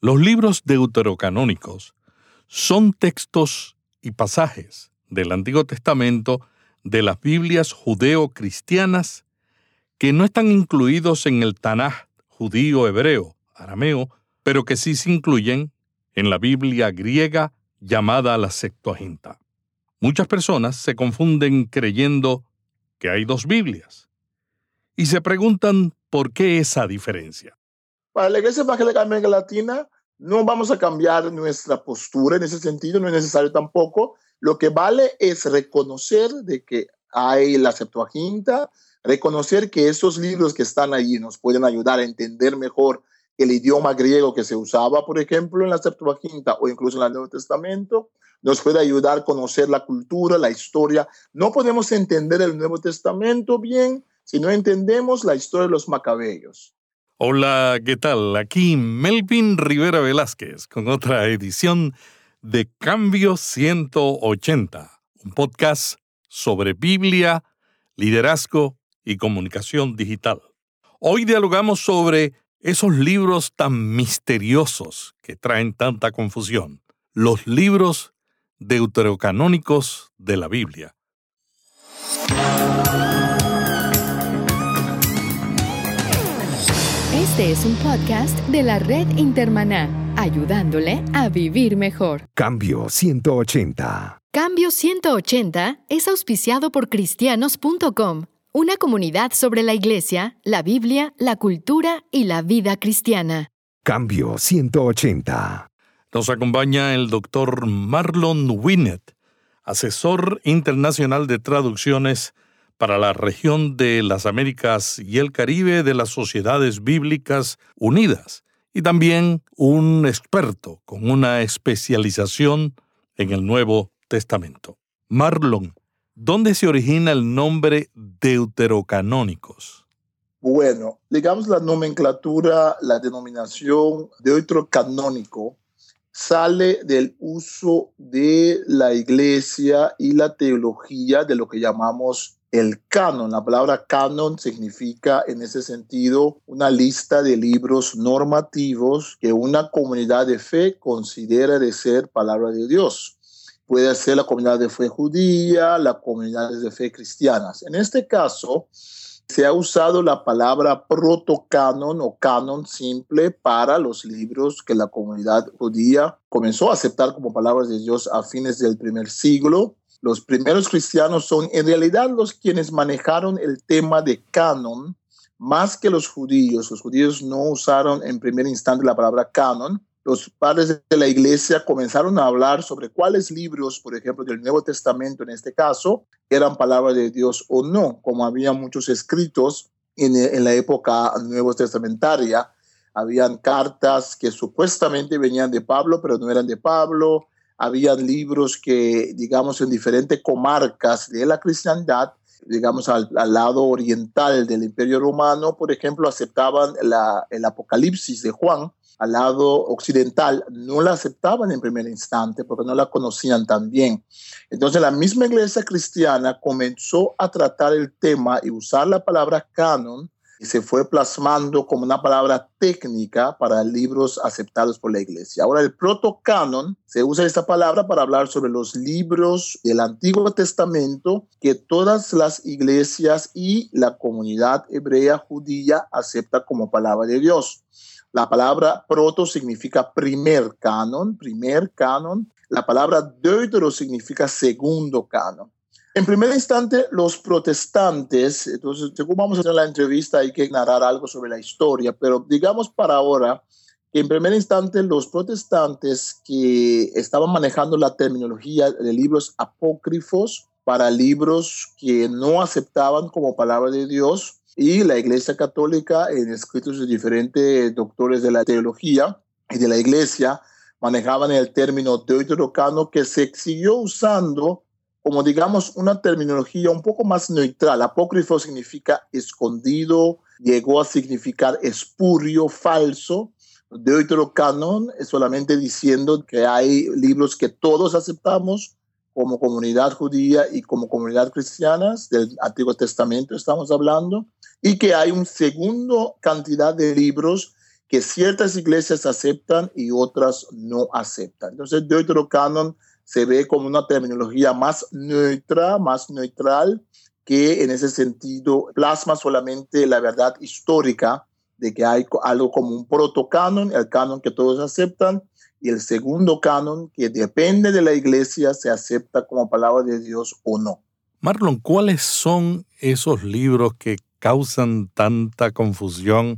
Los libros deuterocanónicos son textos y pasajes del Antiguo Testamento de las Biblias judeo-cristianas que no están incluidos en el Tanaj judío, hebreo, arameo, pero que sí se incluyen en la Biblia griega llamada la Septuaginta. Muchas personas se confunden creyendo que hay dos Biblias y se preguntan por qué esa diferencia. Para la Iglesia Evangélica América Latina, no vamos a cambiar nuestra postura en ese sentido, no es necesario tampoco. Lo que vale es reconocer de que hay la Septuaginta, reconocer que esos libros que están allí nos pueden ayudar a entender mejor el idioma griego que se usaba, por ejemplo, en la Septuaginta o incluso en el Nuevo Testamento, nos puede ayudar a conocer la cultura, la historia. No podemos entender el Nuevo Testamento bien si no entendemos la historia de los macabeos. Hola, ¿qué tal? Aquí Melvin Rivera Velázquez con otra edición de Cambio 180, un podcast sobre Biblia, liderazgo y comunicación digital. Hoy dialogamos sobre esos libros tan misteriosos que traen tanta confusión, los libros deuterocanónicos de la Biblia. Este es un podcast de la red Intermaná, ayudándole a vivir mejor. Cambio 180. Cambio 180 es auspiciado por cristianos.com, una comunidad sobre la iglesia, la Biblia, la cultura y la vida cristiana. Cambio 180. Nos acompaña el doctor Marlon Winnet, asesor internacional de traducciones para la región de las Américas y el Caribe de las Sociedades Bíblicas Unidas y también un experto con una especialización en el Nuevo Testamento. Marlon, ¿dónde se origina el nombre deuterocanónicos? Bueno, digamos la nomenclatura, la denominación deuterocanónico sale del uso de la iglesia y la teología de lo que llamamos el canon, la palabra canon significa en ese sentido una lista de libros normativos que una comunidad de fe considera de ser palabra de Dios. Puede ser la comunidad de fe judía, la comunidad de fe cristianas. En este caso, se ha usado la palabra protocanon o canon simple para los libros que la comunidad judía comenzó a aceptar como palabras de Dios a fines del primer siglo los primeros cristianos son en realidad los quienes manejaron el tema de canon más que los judíos. Los judíos no usaron en primer instante la palabra canon. Los padres de la iglesia comenzaron a hablar sobre cuáles libros, por ejemplo, del Nuevo Testamento en este caso, eran palabra de Dios o no, como había muchos escritos en, en la época nuevo testamentaria. Habían cartas que supuestamente venían de Pablo, pero no eran de Pablo habían libros que, digamos, en diferentes comarcas de la cristiandad, digamos, al, lado oriental del Imperio Romano, por ejemplo, aceptaban el Apocalipsis de Juan, al lado occidental no la aceptaban en primer instante porque no la conocían tan bien. Entonces la misma iglesia cristiana comenzó a tratar el tema y usar la palabra canon y se fue plasmando como una palabra técnica para libros aceptados por la iglesia. Ahora, el protocanon, se usa esta palabra para hablar sobre los libros del Antiguo Testamento que todas las iglesias y la comunidad hebrea judía acepta como palabra de Dios. La palabra proto significa primer canon, primer canon. La palabra deutero significa segundo canon. En primer instante, los protestantes, entonces, según vamos a hacer la entrevista, hay que narrar algo sobre la historia, pero digamos para ahora que en primer instante los protestantes que estaban manejando la terminología de libros apócrifos para libros que no aceptaban como palabra de Dios y la Iglesia Católica en escritos de diferentes doctores de la teología y de la Iglesia manejaban el término deuterocano que se siguió usando como digamos una terminología un poco más neutral. Apócrifo significa escondido, llegó a significar espurio, falso. Deuterocanon es solamente diciendo que hay libros que todos aceptamos como comunidad judía y como comunidad cristiana, del Antiguo Testamento estamos hablando, y que hay un segundo cantidad de libros que ciertas iglesias aceptan y otras no aceptan. Entonces, Deuterocanon se ve como una terminología más neutra, más neutral, que en ese sentido plasma solamente la verdad histórica de que hay algo como un protocanon, el canon que todos aceptan, y el segundo canon que depende de la iglesia se acepta como palabra de Dios o no. Marlon, ¿cuáles son esos libros que causan tanta confusión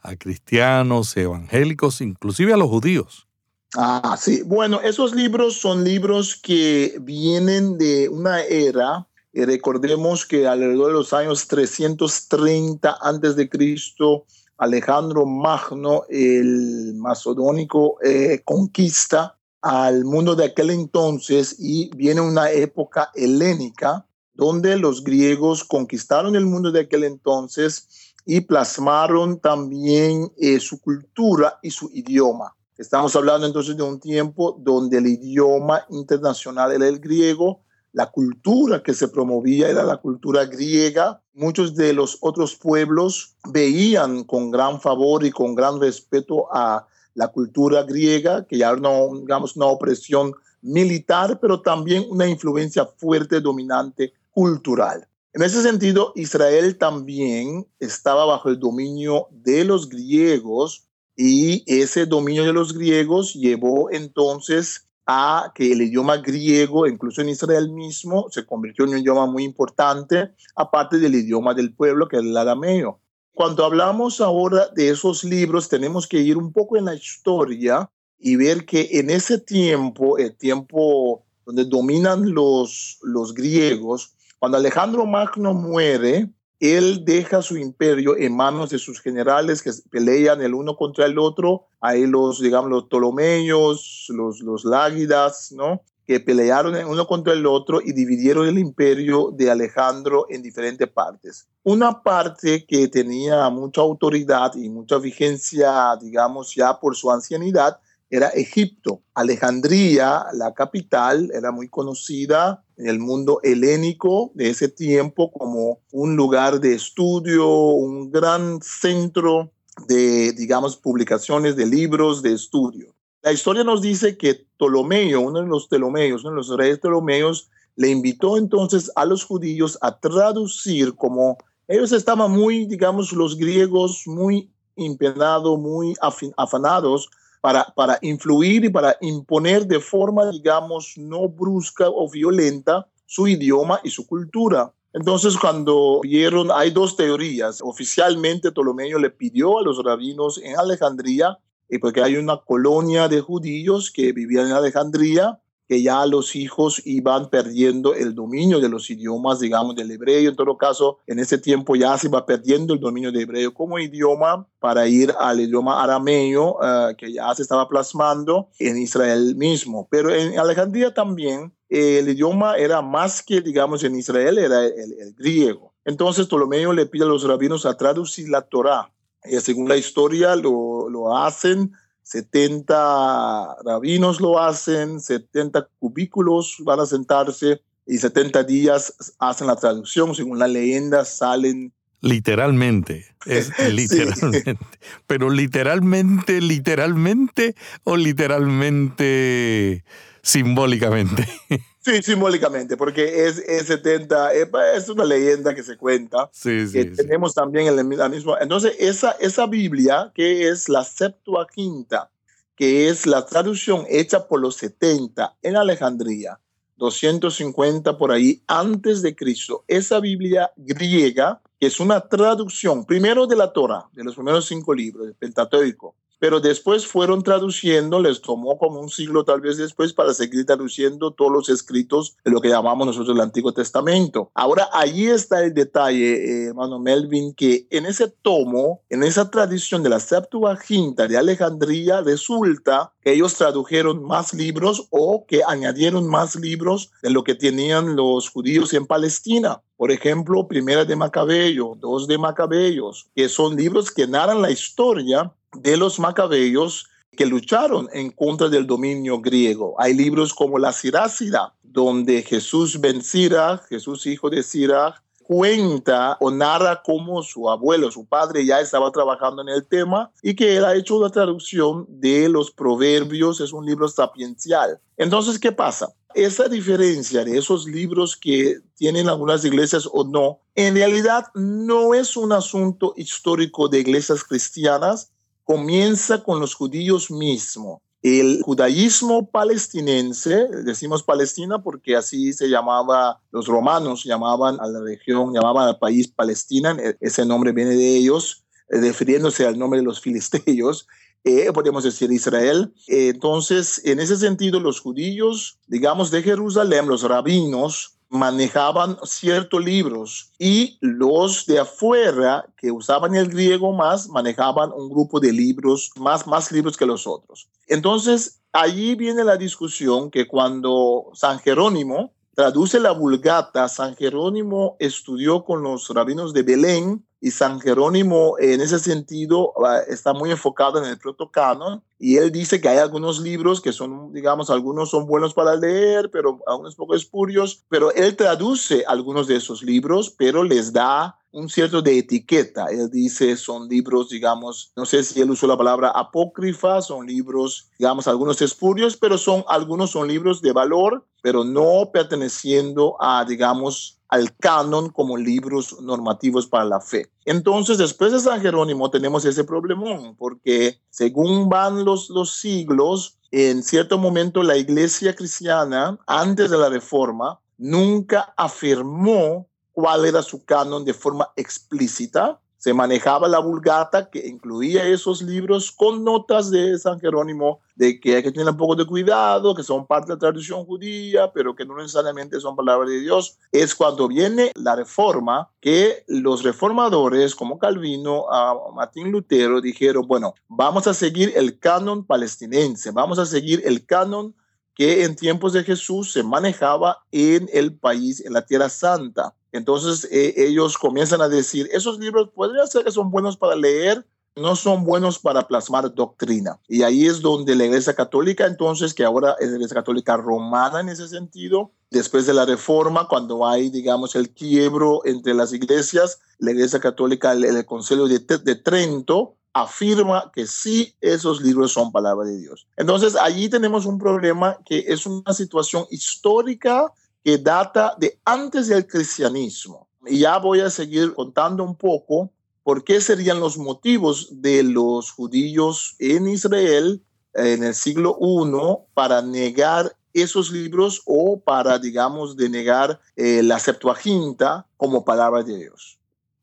a cristianos, evangélicos, inclusive a los judíos? Ah, sí. Bueno, esos libros son libros que vienen de una era. Y recordemos que alrededor de los años 330 antes de Cristo, Alejandro Magno, el macedónico, eh, conquista al mundo de aquel entonces y viene una época helénica donde los griegos conquistaron el mundo de aquel entonces y plasmaron también eh, su cultura y su idioma. Estamos hablando entonces de un tiempo donde el idioma internacional era el griego, la cultura que se promovía era la cultura griega. Muchos de los otros pueblos veían con gran favor y con gran respeto a la cultura griega, que ya una, digamos, una opresión militar, pero también una influencia fuerte, dominante, cultural. En ese sentido, Israel también estaba bajo el dominio de los griegos y ese dominio de los griegos llevó entonces a que el idioma griego, incluso en Israel mismo, se convirtió en un idioma muy importante, aparte del idioma del pueblo, que es el arameo. Cuando hablamos ahora de esos libros, tenemos que ir un poco en la historia y ver que en ese tiempo, el tiempo donde dominan los, los griegos, cuando Alejandro Magno muere, él deja su imperio en manos de sus generales que pelean el uno contra el otro. Ahí los, digamos, los Ptolomeos, los, los Lágidas, ¿no? Que pelearon el uno contra el otro y dividieron el imperio de Alejandro en diferentes partes. Una parte que tenía mucha autoridad y mucha vigencia, digamos, ya por su ancianidad, era Egipto. Alejandría, la capital, era muy conocida en el mundo helénico de ese tiempo como un lugar de estudio, un gran centro de, digamos, publicaciones de libros de estudio. La historia nos dice que Ptolomeo, uno de los Ptolomeos, uno de los reyes Ptolomeos, le invitó entonces a los judíos a traducir como ellos estaban muy, digamos, los griegos muy impenados, muy afanados para, influir y para imponer de forma, digamos, no brusca o violenta su idioma y su cultura. Entonces, cuando vieron, hay dos teorías. Oficialmente, Ptolomeo le pidió a los rabinos en Alejandría, y porque hay una colonia de judíos que vivían en Alejandría, que ya los hijos iban perdiendo el dominio de los idiomas, digamos, del hebreo. En todo caso, en ese tiempo ya se iba perdiendo el dominio de hebreo como idioma para ir al idioma arameo, eh, que ya se estaba plasmando en Israel mismo. Pero en Alejandría también el idioma era más que, digamos, en Israel, era el, griego. Entonces Ptolomeo le pide a los rabinos a traducir la Torá. Y según la historia lo, lo hacen 70 rabinos lo hacen, 70 cubículos van a sentarse y 70 días hacen la traducción. Según la leyenda salen... Literalmente, es literalmente. Pero literalmente, literalmente o literalmente simbólicamente. Sí, simbólicamente, porque es, es 70, es una leyenda que se cuenta. Sí, sí, Tenemos también el, la misma. Entonces, esa, esa Biblia, que es la Septuaginta, que es la traducción hecha por los 70 en Alejandría, 250 por ahí antes de Cristo, esa Biblia griega, que es una traducción primero de la Torah, de los primeros cinco libros, del Pentateuco, pero después fueron traduciendo, les tomó como un siglo tal vez después para seguir traduciendo todos los escritos de lo que llamamos nosotros el Antiguo Testamento. Ahora, ahí está el detalle, eh, hermano Melvin, que en ese tomo, en esa tradición de la Septuaginta de Alejandría, resulta que ellos tradujeron más libros o que añadieron más libros de lo que tenían los judíos en Palestina. Por ejemplo, Primera de Macabeo, Dos de Macabeos, que son libros que narran la historia de los macabeos que lucharon en contra del dominio griego. Hay libros como la Sirácida, donde Jesús ben Sirach, Jesús hijo de Sirach, cuenta o narra cómo su abuelo, su padre ya estaba trabajando en el tema y que él ha hecho una traducción de los proverbios, es un libro sapiencial. Entonces, ¿qué pasa? Esa diferencia de esos libros que tienen algunas iglesias o no, en realidad no es un asunto histórico de iglesias cristianas, comienza con los judíos mismos. El judaísmo palestinense, decimos Palestina porque así se llamaba, los romanos llamaban a la región, llamaban al país Palestina, ese nombre viene de ellos, eh, refiriéndose al nombre de los filisteos, eh, podemos decir Israel. entonces, en ese sentido, los judíos, digamos, de Jerusalén, los rabinos, manejaban ciertos libros y los de afuera que usaban el griego más manejaban un grupo de libros, más, más libros que los otros. Entonces, allí viene la discusión que cuando San Jerónimo traduce la Vulgata, San Jerónimo estudió con los rabinos de Belén y San Jerónimo en ese sentido está muy enfocado en el protocanon y él dice que hay algunos libros que son, digamos, algunos son buenos para leer, pero algunos poco espurios, pero él traduce algunos de esos libros, pero les da un cierto de etiqueta. Él dice son libros, digamos, no sé si él usó la palabra apócrifa, son libros, digamos, algunos espurios, pero son algunos son libros de valor, pero no perteneciendo a, digamos, al canon como libros normativos para la fe. Entonces, después de San Jerónimo tenemos ese problemón, porque según van los, los siglos, en cierto momento la iglesia cristiana, antes de la reforma, nunca afirmó cuál era su canon de forma explícita, se manejaba la vulgata que incluía esos libros con notas de San Jerónimo de que hay que tener un poco de cuidado, que son parte de la tradición judía, pero que no necesariamente son palabras de Dios. Es cuando viene la reforma que los reformadores como Calvino, a Martín Lutero, dijeron, bueno, vamos a seguir el canon palestinense, vamos a seguir el canon que en tiempos de Jesús se manejaba en el país, en la Tierra Santa. Entonces eh, ellos comienzan a decir, esos libros podrían ser que son buenos para leer, no son buenos para plasmar doctrina. Y ahí es donde la Iglesia Católica, entonces, que ahora es la Iglesia Católica romana en ese sentido, después de la Reforma, cuando hay, digamos, el quiebro entre las iglesias, la Iglesia Católica, el, el Concilio de Trento, afirma que sí esos libros son palabra de Dios. Entonces, allí tenemos un problema que es una situación histórica que data de antes del cristianismo. Y ya voy a seguir contando un poco por qué serían los motivos de los judíos en Israel en el siglo I para negar esos libros o para, digamos, denegar eh, la Septuaginta como palabra de Dios.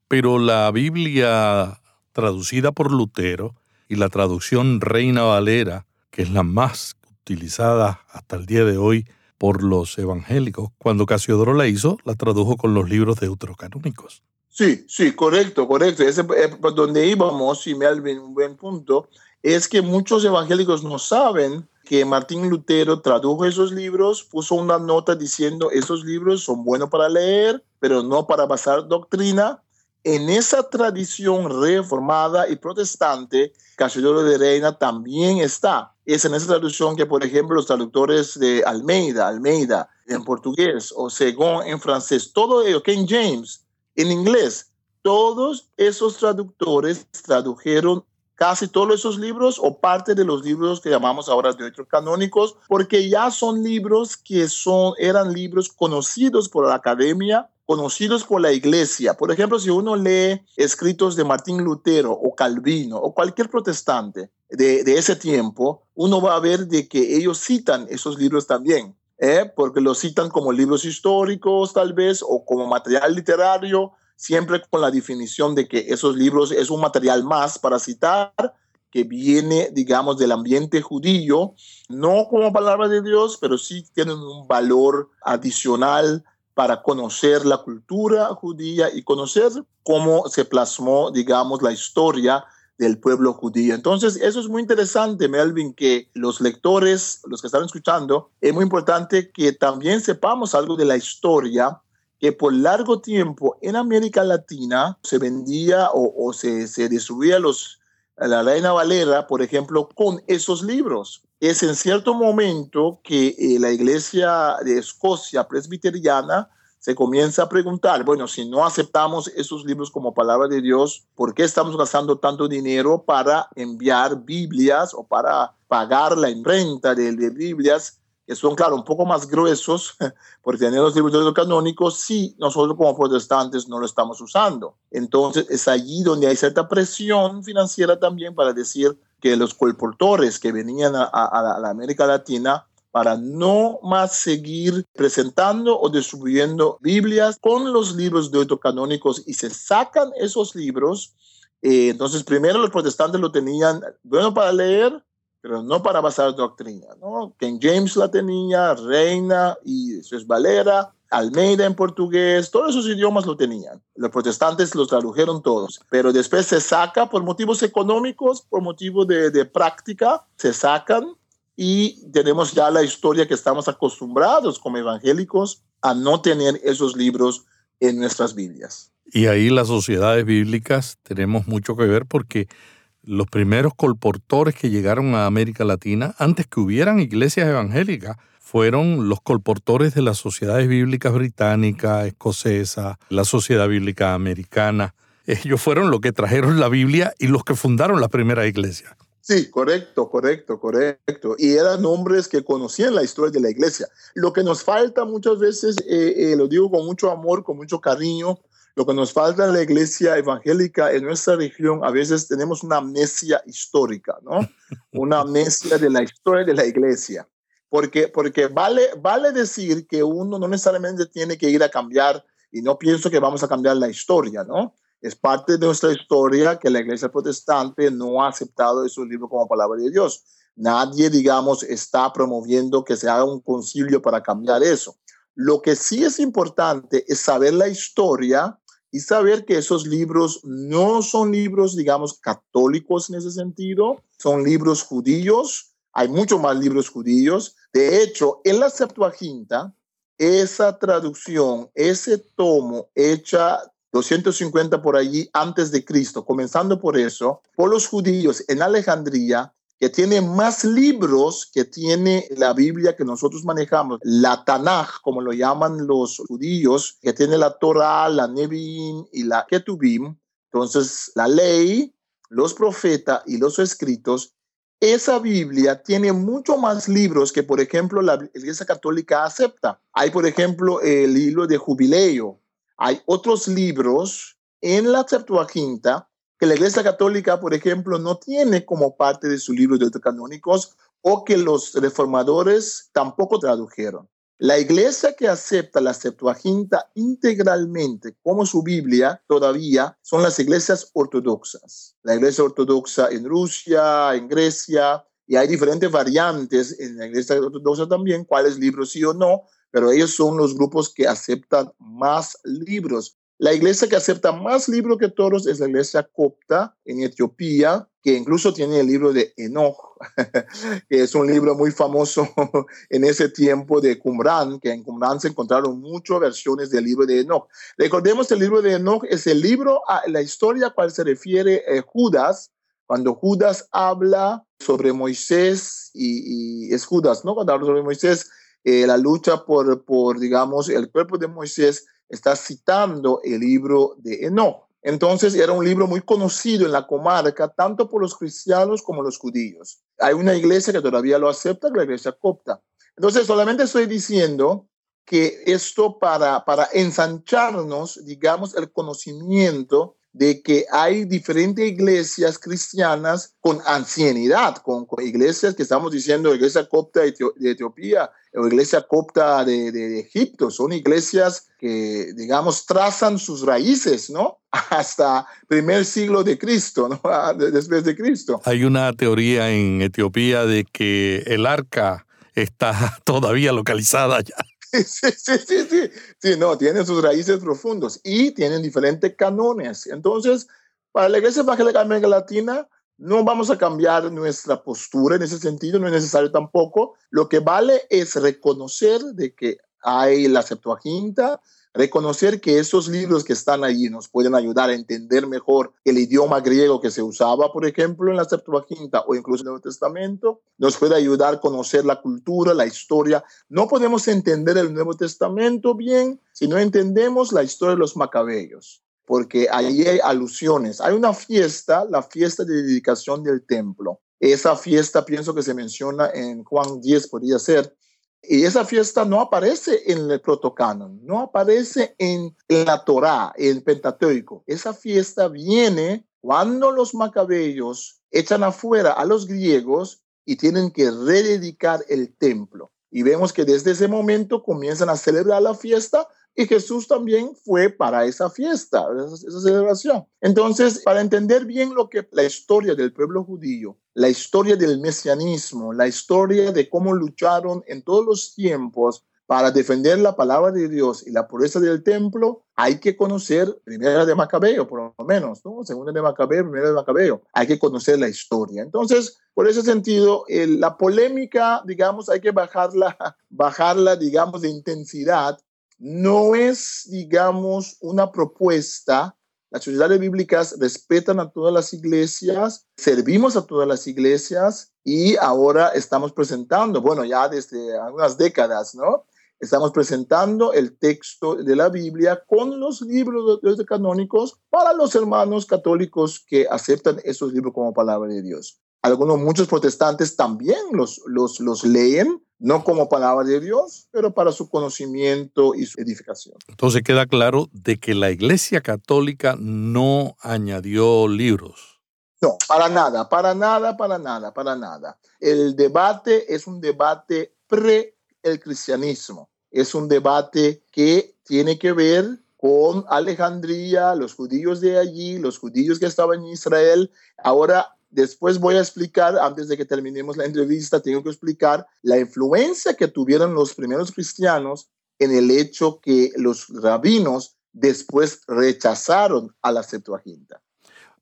Pero la Biblia traducida por Lutero y la traducción Reina Valera, que es la más utilizada hasta el día de hoy, por los evangélicos. Cuando Casiodoro la hizo, la tradujo con los libros deuterocanónicos. Sí, sí, correcto, correcto. Ese, eh, donde íbamos, y me un buen punto, es que muchos evangélicos no saben que Martín Lutero tradujo esos libros, puso una nota diciendo esos libros son buenos para leer, pero no para basar doctrina. En esa tradición reformada y protestante, Casiodoro de Reina también está es en esa traducción que, por ejemplo, los traductores de Almeida, Almeida en portugués o Según en francés, todo ello, King James en inglés, todos esos traductores tradujeron casi todos esos libros o parte de los libros que llamamos ahora de canónicos, porque ya son libros que son, eran libros conocidos por la academia, conocidos por la iglesia. Por ejemplo, si uno lee escritos de Martín Lutero o Calvino o cualquier protestante de, ese tiempo, uno va a ver de que ellos citan esos libros también, ¿eh? porque los citan como libros históricos tal vez o como material literario, siempre con la definición de que esos libros es un material más para citar que viene, digamos, del ambiente judío, no como palabra de Dios, pero sí tienen un valor adicional para conocer la cultura judía y conocer cómo se plasmó, digamos, la historia del pueblo judío. Entonces, eso es muy interesante, Melvin, que los lectores, los que están escuchando, es muy importante que también sepamos algo de la historia que por largo tiempo en América Latina se vendía o, se, se distribuía los, la Reina Valera, por ejemplo, con esos libros. Es en cierto momento que eh, la iglesia de Escocia presbiteriana se comienza a preguntar, bueno, si no aceptamos esos libros como palabra de Dios, ¿por qué estamos gastando tanto dinero para enviar Biblias o para pagar la imprenta de, de Biblias que son, claro, un poco más gruesos, porque tener los libros canónicos, sí, nosotros como protestantes no lo estamos usando. Entonces, es allí donde hay cierta presión financiera también para decir que los colportores que venían a, a la América Latina para no más seguir presentando o distribuyendo Biblias con los libros deuterocanónicos y se sacan esos libros. Eh, entonces, primero los protestantes lo tenían bueno para leer, pero no para basar doctrina. ¿no? King James la tenía, Reina y es Valera, Almeida en portugués, todos esos idiomas lo tenían. Los protestantes los tradujeron todos, pero después se saca por motivos económicos, por motivos de, de práctica, se sacan y tenemos ya la historia que estamos acostumbrados como evangélicos a no tener esos libros en nuestras Biblias. Y ahí las sociedades bíblicas tenemos mucho que ver porque los primeros colportores que llegaron a América Latina, antes que hubieran iglesias evangélicas, fueron los colportores de las sociedades bíblicas británica, escocesa, la sociedad bíblica americana. Ellos fueron los que trajeron la Biblia y los que fundaron la primera iglesia. Sí, correcto, correcto, correcto. Y eran hombres que conocían la historia de la iglesia. Lo que nos falta muchas veces, eh, eh, lo digo con mucho amor, con mucho cariño, lo que nos falta en la iglesia evangélica en nuestra región, a veces tenemos una amnesia histórica, ¿no? Una amnesia de la historia de la iglesia. Porque, porque vale, vale decir que uno no necesariamente tiene que ir a cambiar, y no pienso que vamos a cambiar la historia, ¿no? Es parte de nuestra historia que la iglesia protestante no ha aceptado esos libros como palabra de Dios. Nadie, digamos, está promoviendo que se haga un concilio para cambiar eso. Lo que sí es importante es saber la historia y saber que esos libros no son libros, digamos, católicos en ese sentido, son libros judíos. Hay muchos más libros judíos. De hecho, en la Septuaginta, esa traducción, ese tomo hecha 250 por allí antes de Cristo, comenzando por eso, por los judíos en Alejandría, que tiene más libros que tiene la Biblia que nosotros manejamos, la Tanaj, como lo llaman los judíos, que tiene la Torah, la Nevi'im y la Ketubim. Entonces, la ley, los profetas y los escritos, esa Biblia tiene mucho más libros que, por ejemplo, la Iglesia Católica acepta. Hay, por ejemplo, el libro de Jubileo, hay otros libros en la Septuaginta que la Iglesia Católica, por ejemplo, no tiene como parte de sus libros canónicos o que los reformadores tampoco tradujeron. La iglesia que acepta la Septuaginta integralmente como su Biblia todavía son las iglesias ortodoxas. La iglesia ortodoxa en Rusia, en Grecia, y hay diferentes variantes en la iglesia ortodoxa también, cuáles libros sí o no, pero ellos son los grupos que aceptan más libros. La iglesia que acepta más libros que todos es la iglesia copta en Etiopía, que incluso tiene el libro de Enoch, que es un libro muy famoso en ese tiempo de Qumran, que en Qumran se encontraron muchas versiones del libro de Enoch. Recordemos que el libro de Enoch es el libro, a la historia a cual se refiere eh, Judas, cuando Judas habla sobre Moisés, y, y, es Judas, ¿no? Cuando habla sobre Moisés, eh, la lucha por, por, digamos, el cuerpo de Moisés, está citando el libro de Enoch. Entonces era un libro muy conocido en la comarca, tanto por los cristianos como los judíos. Hay una iglesia que todavía lo acepta, la iglesia copta. Entonces solamente estoy diciendo que esto para, para ensancharnos, digamos, el conocimiento de que hay diferentes iglesias cristianas con ancianidad, con, iglesias que estamos diciendo, iglesia copta de, Etiopía o iglesia copta de, Egipto, son iglesias que, digamos, trazan sus raíces, ¿no? Hasta primer siglo de Cristo, ¿no? Después de Cristo. Hay una teoría en Etiopía de que el arca está todavía localizada allá. Sí, sí, sí, sí, no, tienen sus raíces profundos y tienen diferentes canones. Entonces, para la Iglesia Evangélica de América Latina, no vamos a cambiar nuestra postura en ese sentido, no es necesario tampoco. Lo que vale es reconocer de que hay la Septuaginta, reconocer que esos libros que están allí nos pueden ayudar a entender mejor el idioma griego que se usaba, por ejemplo, en la Septuaginta o incluso en el Nuevo Testamento, nos puede ayudar a conocer la cultura, la historia. No podemos entender el Nuevo Testamento bien si no entendemos la historia de los macabeos porque ahí hay alusiones. Hay una fiesta, la fiesta de dedicación del templo. Esa fiesta pienso que se menciona en Juan 10, podría ser. Y esa fiesta no aparece en el protocanon, no aparece en, la Torá, en el Pentateuco. Esa fiesta viene cuando los macabeos echan afuera a los griegos y tienen que rededicar el templo. Y vemos que desde ese momento comienzan a celebrar la fiesta y Jesús también fue para esa fiesta, esa, celebración. Entonces, para entender bien lo que la historia del pueblo judío, la historia del mesianismo, la historia de cómo lucharon en todos los tiempos para defender la palabra de Dios y la pureza del templo, hay que conocer primera de Macabeo, por lo menos, ¿no? Segunda de Macabeo, primera de Macabeo. Hay que conocer la historia. Entonces, por ese sentido, la polémica, digamos, hay que bajarla, bajarla, digamos, de intensidad no es, digamos, una propuesta. Las sociedades bíblicas respetan a todas las iglesias, servimos a todas las iglesias y ahora estamos presentando, bueno, ya desde algunas décadas, ¿no? Estamos presentando el texto de la Biblia con los libros de, canónicos para los hermanos católicos que aceptan esos libros como palabra de Dios. Algunos, muchos protestantes también los, los, los leen no como palabra de Dios, pero para su conocimiento y su edificación. Entonces queda claro de que la Iglesia Católica no añadió libros. No, para nada, para nada, para nada, para nada. El debate es un debate pre el cristianismo. Es un debate que tiene que ver con Alejandría, los judíos de allí, los judíos que estaban en Israel. Ahora Después voy a explicar, antes de que terminemos la entrevista, tengo que explicar la influencia que tuvieron los primeros cristianos en el hecho que los rabinos después rechazaron a la Septuaginta.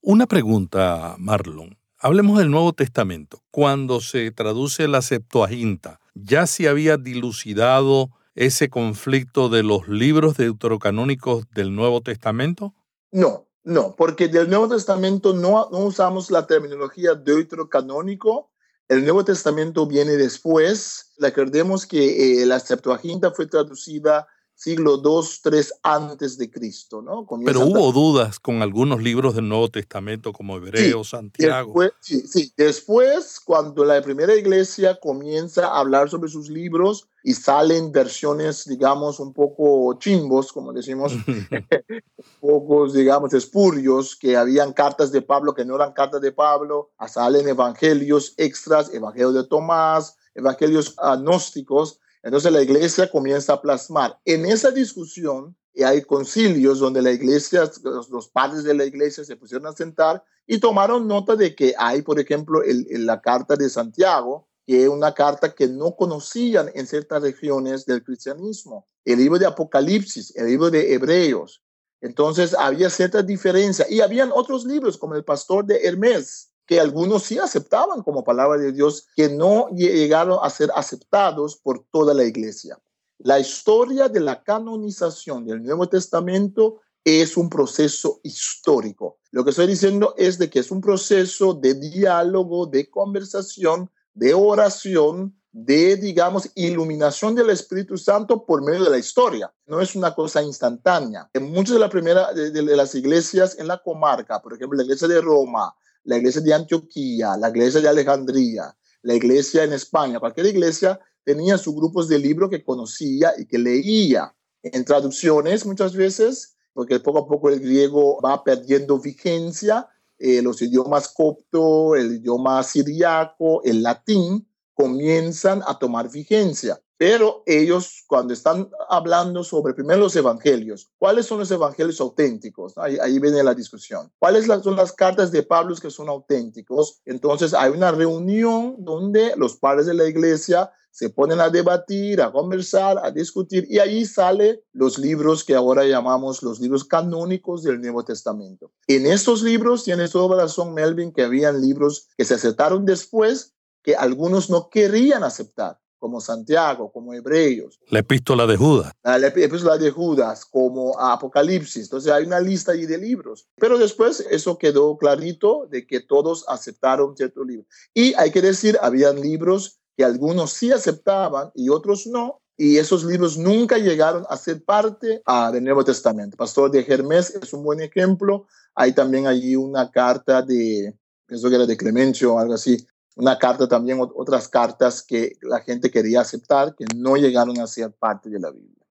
Una pregunta, Marlon. Hablemos del Nuevo Testamento. Cuando se traduce la Septuaginta, ¿ya se había dilucidado ese conflicto de los libros deuterocanónicos del Nuevo Testamento? No, no, porque del Nuevo Testamento no, usamos la terminología deuterocanónico. El Nuevo Testamento viene después. Recordemos que eh, la Septuaginta fue traducida siglo 2, 3 antes de Cristo, ¿no? Pero hubo dudas con algunos libros del Nuevo Testamento como Hebreo, Santiago. Después, sí, sí, después cuando la primera iglesia comienza a hablar sobre sus libros y salen versiones, digamos, un poco chimbos, como decimos, pocos, digamos, espurios, que habían cartas de Pablo que no eran cartas de Pablo, salen evangelios extras, evangelio de Tomás, evangelios agnósticos, entonces la iglesia comienza a plasmar. En esa discusión, y hay concilios donde la iglesia, los, padres de la iglesia se pusieron a sentar y tomaron nota de que hay, por ejemplo, la carta de Santiago, que es una carta que no conocían en ciertas regiones del cristianismo. El libro de Apocalipsis, el libro de Hebreos. Entonces había cierta diferencia. Y habían otros libros como el Pastor de Hermes, que algunos sí aceptaban como palabra de Dios, que no llegaron a ser aceptados por toda la iglesia. La historia de la canonización del Nuevo Testamento es un proceso histórico. Lo que estoy diciendo es de que es un proceso de diálogo, de conversación, de oración, de, digamos, iluminación del Espíritu Santo por medio de la historia. No es una cosa instantánea. En muchas de, la primera, de las iglesias en la comarca, por ejemplo, la iglesia de Roma, la iglesia de Antioquía, la iglesia de Alejandría, la iglesia en España, cualquier iglesia tenía sus grupos de libro que conocía y que leía en traducciones muchas veces, porque poco a poco el griego va perdiendo vigencia, eh, los idiomas copto, el idioma siriaco, el latín, comienzan a tomar vigencia. Pero ellos, cuando están hablando sobre primero los evangelios, ¿cuáles son los evangelios auténticos? Ahí, viene la discusión. ¿Cuáles son las cartas de Pablo que son auténticos? Entonces hay una reunión donde los padres de la iglesia se ponen a debatir, a conversar, a discutir, y ahí salen los libros que ahora llamamos los libros canónicos del Nuevo Testamento. En estos libros, tienes toda razón, Melvin, que habían libros que se aceptaron después que algunos no querían aceptar como Santiago, como Hebreos. La epístola de Judas. La epístola de Judas, como Apocalipsis. Entonces hay una lista ahí de libros. Pero después eso quedó clarito de que todos aceptaron ciertos libros. Y hay que decir, habían libros que algunos sí aceptaban y otros no, y esos libros nunca llegaron a ser parte ah, del Nuevo Testamento. Pastor de Hermes es un buen ejemplo. Hay también allí una carta de, pienso que era de Clemencio o algo así, una carta también, otras cartas que la gente quería aceptar que no llegaron a ser parte de la Biblia.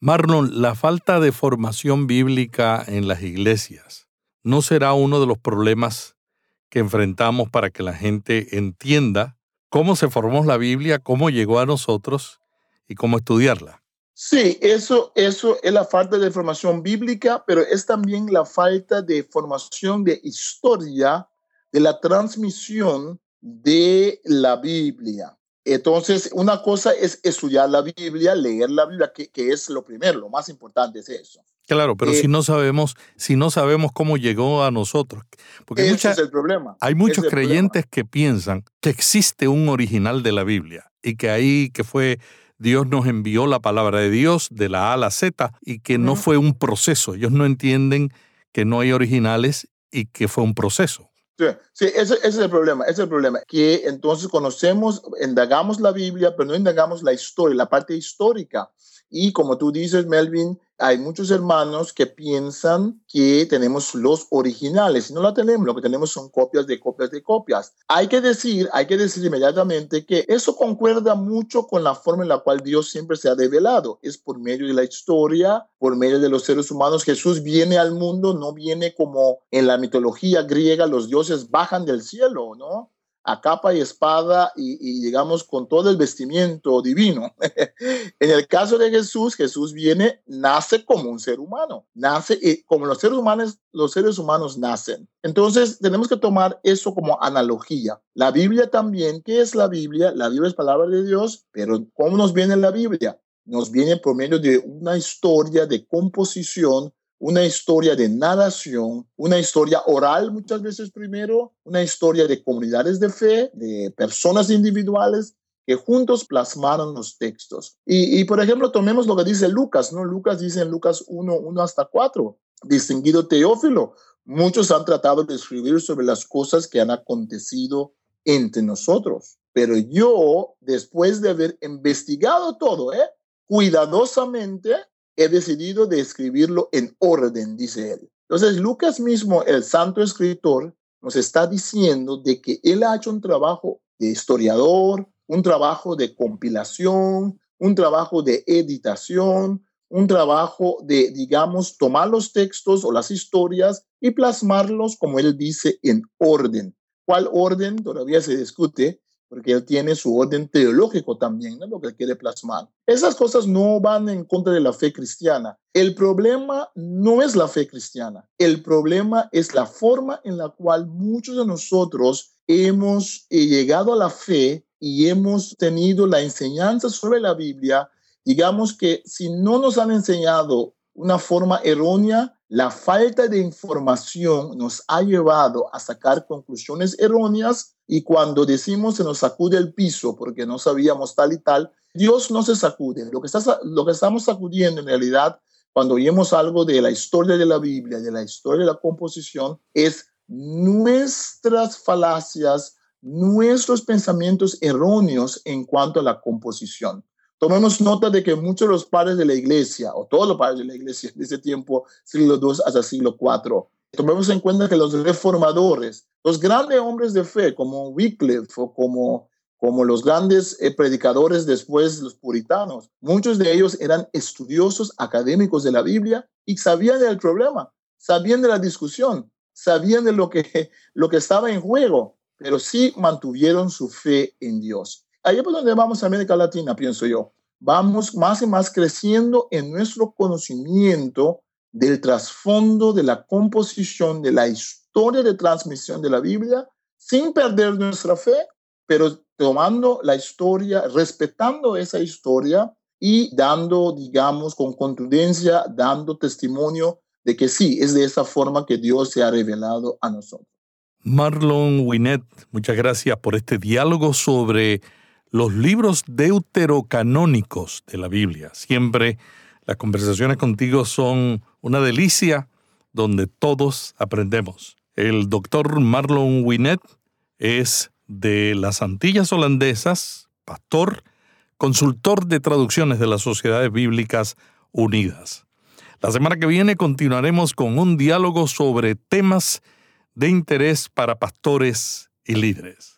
Marlon, la falta de formación bíblica en las iglesias no será uno de los problemas que enfrentamos para que la gente entienda cómo se formó la Biblia, cómo llegó a nosotros y cómo estudiarla. Sí, eso, eso es la falta de formación bíblica, pero es también la falta de formación de historia de la transmisión de la Biblia. Entonces, una cosa es estudiar la Biblia, leer la Biblia, que, que es lo primero, lo más importante es eso. Claro, pero si eh, no sabemos, si no sabemos cómo llegó a nosotros, porque ese es el problema. Hay muchos creyentes que piensan que existe un original de la Biblia y que ahí que fue Dios nos envió la palabra de Dios de la A a la Z y que no fue un proceso. Ellos no entienden que no hay originales y que fue un proceso. Sí, ese, es el problema, ese es el problema, que entonces conocemos, indagamos la Biblia, pero no indagamos la historia, la parte histórica. Y como tú dices, Melvin, hay muchos hermanos que piensan que tenemos los originales y no la tenemos, lo que tenemos son copias de copias de copias. Hay que decir, hay que decir inmediatamente que eso concuerda mucho con la forma en la cual Dios siempre se ha revelado. Es por medio de la historia, por medio de los seres humanos. Jesús viene al mundo, no viene como en la mitología griega, los dioses bajan del cielo, ¿no? A capa y espada y, llegamos con todo el vestimiento divino. en el caso de Jesús, Jesús viene, nace como un ser humano, nace y como los seres humanos, los seres humanos nacen. Entonces tenemos que tomar eso como analogía. La Biblia también, ¿qué es la Biblia? La Biblia es palabra de Dios, pero ¿cómo nos viene la Biblia? Nos viene por medio de una historia de composición una historia de nadación, una historia oral muchas veces primero, una historia de comunidades de fe, de personas individuales que juntos plasmaron los textos. Y, por ejemplo, tomemos lo que dice Lucas, ¿no? Lucas dice en Lucas 1, 1 hasta 4, distinguido Teófilo, muchos han tratado de escribir sobre las cosas que han acontecido entre nosotros, pero yo, después de haber investigado todo, ¿eh? cuidadosamente, he decidido de escribirlo en orden, dice él. Entonces, Lucas mismo, el santo escritor, nos está diciendo de que él ha hecho un trabajo de historiador, un trabajo de compilación, un trabajo de editación, un trabajo de, digamos, tomar los textos o las historias y plasmarlos, como él dice, en orden. ¿Cuál orden? Todavía se discute, porque él tiene su orden teológico también, ¿no? lo que quiere plasmar. Esas cosas no van en contra de la fe cristiana. El problema no es la fe cristiana, el problema es la forma en la cual muchos de nosotros hemos eh, llegado a la fe y hemos tenido la enseñanza sobre la Biblia. Digamos que si no nos han enseñado una forma errónea, la falta de información nos ha llevado a sacar conclusiones erróneas y cuando decimos se nos sacude el piso porque no sabíamos tal y tal, Dios no se sacude. Lo que, está, que estamos sacudiendo en realidad cuando oímos algo de la historia de la Biblia, de la historia de la composición, es nuestras falacias, nuestros pensamientos erróneos en cuanto a la composición. Tomemos nota de que muchos de los padres de la iglesia, o todos los padres de la iglesia de ese tiempo, siglo II hasta siglo IV, tomemos en cuenta que los reformadores los grandes hombres de fe, como Wycliffe o como, como los grandes eh, predicadores después, los puritanos, muchos de ellos eran estudiosos académicos de la Biblia y sabían del problema, sabían de la discusión, sabían de lo que, lo que estaba en juego, pero sí mantuvieron su fe en Dios. Ahí es por donde vamos a América Latina, pienso yo. Vamos más y más creciendo en nuestro conocimiento del trasfondo de la composición de la historia de transmisión de la Biblia sin perder nuestra fe, pero tomando la historia, respetando esa historia y dando, digamos, con contundencia, dando testimonio de que sí, es de esa forma que Dios se ha revelado a nosotros. Marlon Winnet, muchas gracias por este diálogo sobre los libros deuterocanónicos de la Biblia. Siempre las conversaciones contigo son una delicia donde todos aprendemos. El doctor Marlon Winnet es de las Antillas Holandesas, pastor, consultor de traducciones de las Sociedades Bíblicas Unidas. La semana que viene continuaremos con un diálogo sobre temas de interés para pastores y líderes.